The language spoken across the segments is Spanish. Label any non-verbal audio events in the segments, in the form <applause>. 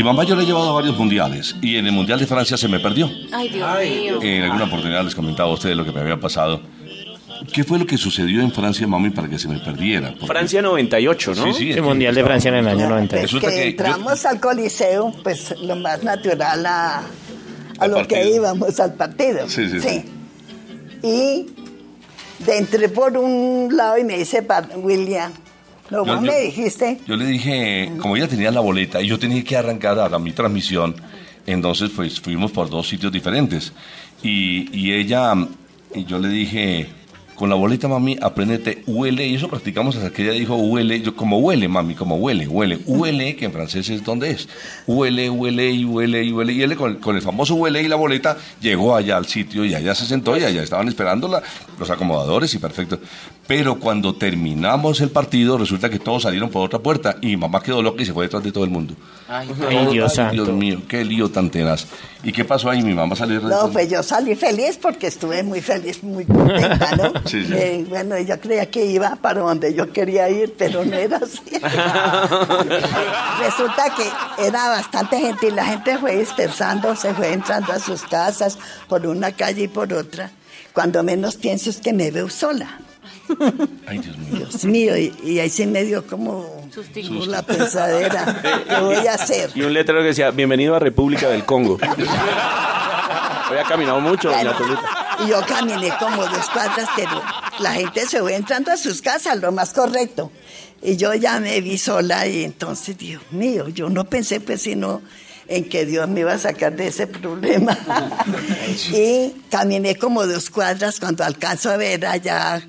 Mi mamá yo le he llevado a varios mundiales y en el Mundial de Francia se me perdió. Ay, Dios mío. En alguna oportunidad les comentaba a ustedes lo que me había pasado. ¿Qué fue lo que sucedió en Francia, mami, para que se me perdiera? Porque- Francia 98, ¿no? Sí, sí. El Mundial de Francia en el año 90. Pues Resulta que, que yo- entramos al coliseo, pues lo más natural a, a Al lo que íbamos al partido. Sí, sí, sí. Y de entré por un lado y me dice "Pa- William, no, Yo- vos yo- me dijiste, Yo le dije, como ella tenía la boleta y yo tenía que arrancar a, la- mi transmisión, entonces pues fuimos por dos sitios diferentes. Y, y ella, y yo le dije, con la boleta, mami, apréndete, huele, y eso practicamos hasta que ella dijo, huele, yo como huele, mami, como huele, huele, huele, que en francés es donde es, huele, huele y huele y huele, y él con, con el famoso huele y la boleta llegó allá al sitio y allá se sentó y allá estaban esperándola los acomodadores y perfecto. Pero cuando terminamos el partido, resulta que todos salieron por otra puerta y mamá quedó loca y se fue detrás de todo el mundo. Ay, Dios santo. Dios mío, qué lío tan tenaz. ¿Y qué pasó ahí? Mi mamá salió no, pues yo salí feliz porque estuve muy feliz, muy contenta, ¿no? <laughs> Sí, sí. Eh, bueno, yo creía que iba para donde yo quería ir, pero no era así. Resulta que era bastante gente y la gente fue dispersando, se fue entrando a sus casas por una calle y por otra. Cuando menos pienso es que me veo sola. Ay, Dios mío. Dios mío, y, y ahí sí me dio como, Sustico. como la pensadera. ¿Qué voy a hacer? Y un letrero que decía, bienvenido a República del Congo. <laughs> Había caminado mucho, doña Bueno. Y yo caminé como dos cuadras, pero la gente se fue entrando a sus casas, lo más correcto. Y yo ya me vi sola y entonces, Dios mío, yo no pensé pues sino en que Dios me iba a sacar de ese problema. <laughs> y caminé como dos cuadras cuando alcanzo a ver allá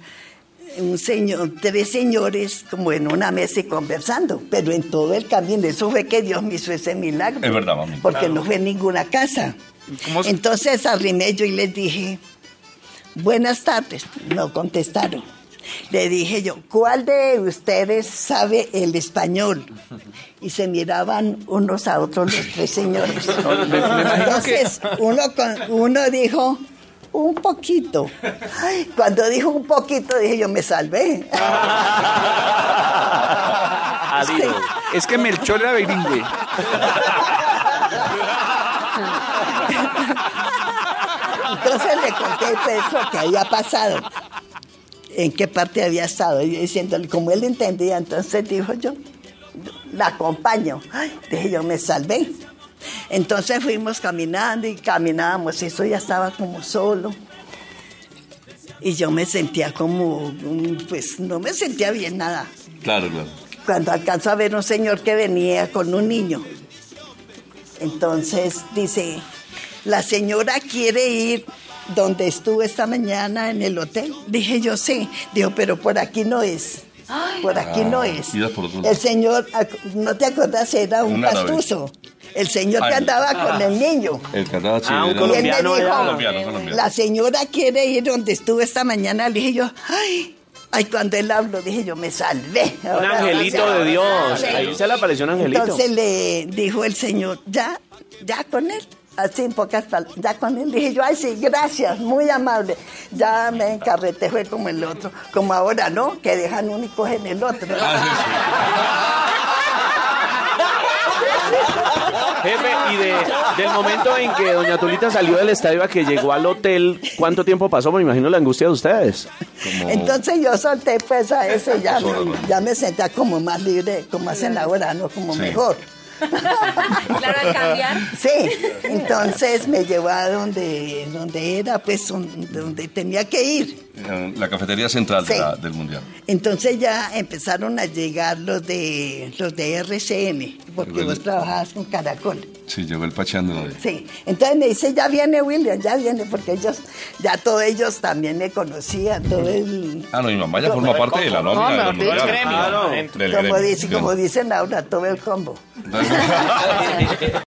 un señor, tres señores como en una mesa y conversando, pero en todo el camino, eso fue que Dios me hizo ese milagro. Es verdad, mami. Porque no fue en ninguna casa. Entonces arrimé yo y les dije, buenas tardes. No contestaron. Le dije yo, ¿cuál de ustedes sabe el español? Y se miraban unos a otros los tres señores. <laughs> Entonces uno, con- uno dijo, un poquito. Ay, Cuando dijo un poquito, dije yo, me salvé. <laughs> Adiós. Es que Melchor era bilingüe. <laughs> Entonces lo que había pasado, en qué parte había estado, y diciéndole, como él entendía, entonces dijo yo, la acompaño. Ay, dije yo, me salvé. Entonces fuimos caminando y caminábamos, eso ya estaba como solo. Y yo me sentía como, mm, pues no me sentía bien nada. Claro, claro. Cuando alcanzo a ver un señor que venía con un niño. Entonces dice, la señora quiere ir donde estuvo esta mañana en el hotel. Dije yo sí. Dijo, pero por aquí no es. Por aquí no es. lado. El señor, ¿no te acuerdas? Era un Un pastuso. El señor que Ay. andaba con el niño. El canal Ah, un colombiano dijo. Colombiano, colombiano. la señora quiere ir donde estuvo esta mañana. Le dije yo, ay, ay, cuando él habló, dije yo, me salvé. Un angelito de Dios. Ahí se le apareció un angelito. Entonces le dijo el señor, ya, ya con él. Así en pocas palabras, ya con él. Dije yo, ay, sí, gracias, muy amable. Ya me encarreté, fue como el otro. Como ahora, ¿no? Que dejan uno y cogen el otro. <laughs> Jefe, y de, del momento en que doña Tulita salió del estadio a que llegó al hotel, ¿cuánto tiempo pasó? Me imagino la angustia de ustedes. Entonces yo solté pues a eso, ya me, ya me sentía como más libre, como hacen ahora, ¿no? Como mejor. Claro, cambiar. Sí, entonces me llevó a donde, donde era, pues, donde tenía que ir. La cafetería central de Sí. la- del Mundial. Entonces ya empezaron a llegar los de los de RCN, porque vos trabajabas con Caracol. Sí, llegó el pacheando. de- Sí, entonces me dice, ya viene William, ya viene, porque ellos, ya todos ellos también me conocían, todo el... Ah, no, mi mamá ya forma parte de la nómina No, del Mundial. gremio. Del del Como, gremio. dice, como dicen ahora, todo el combo. <laughs>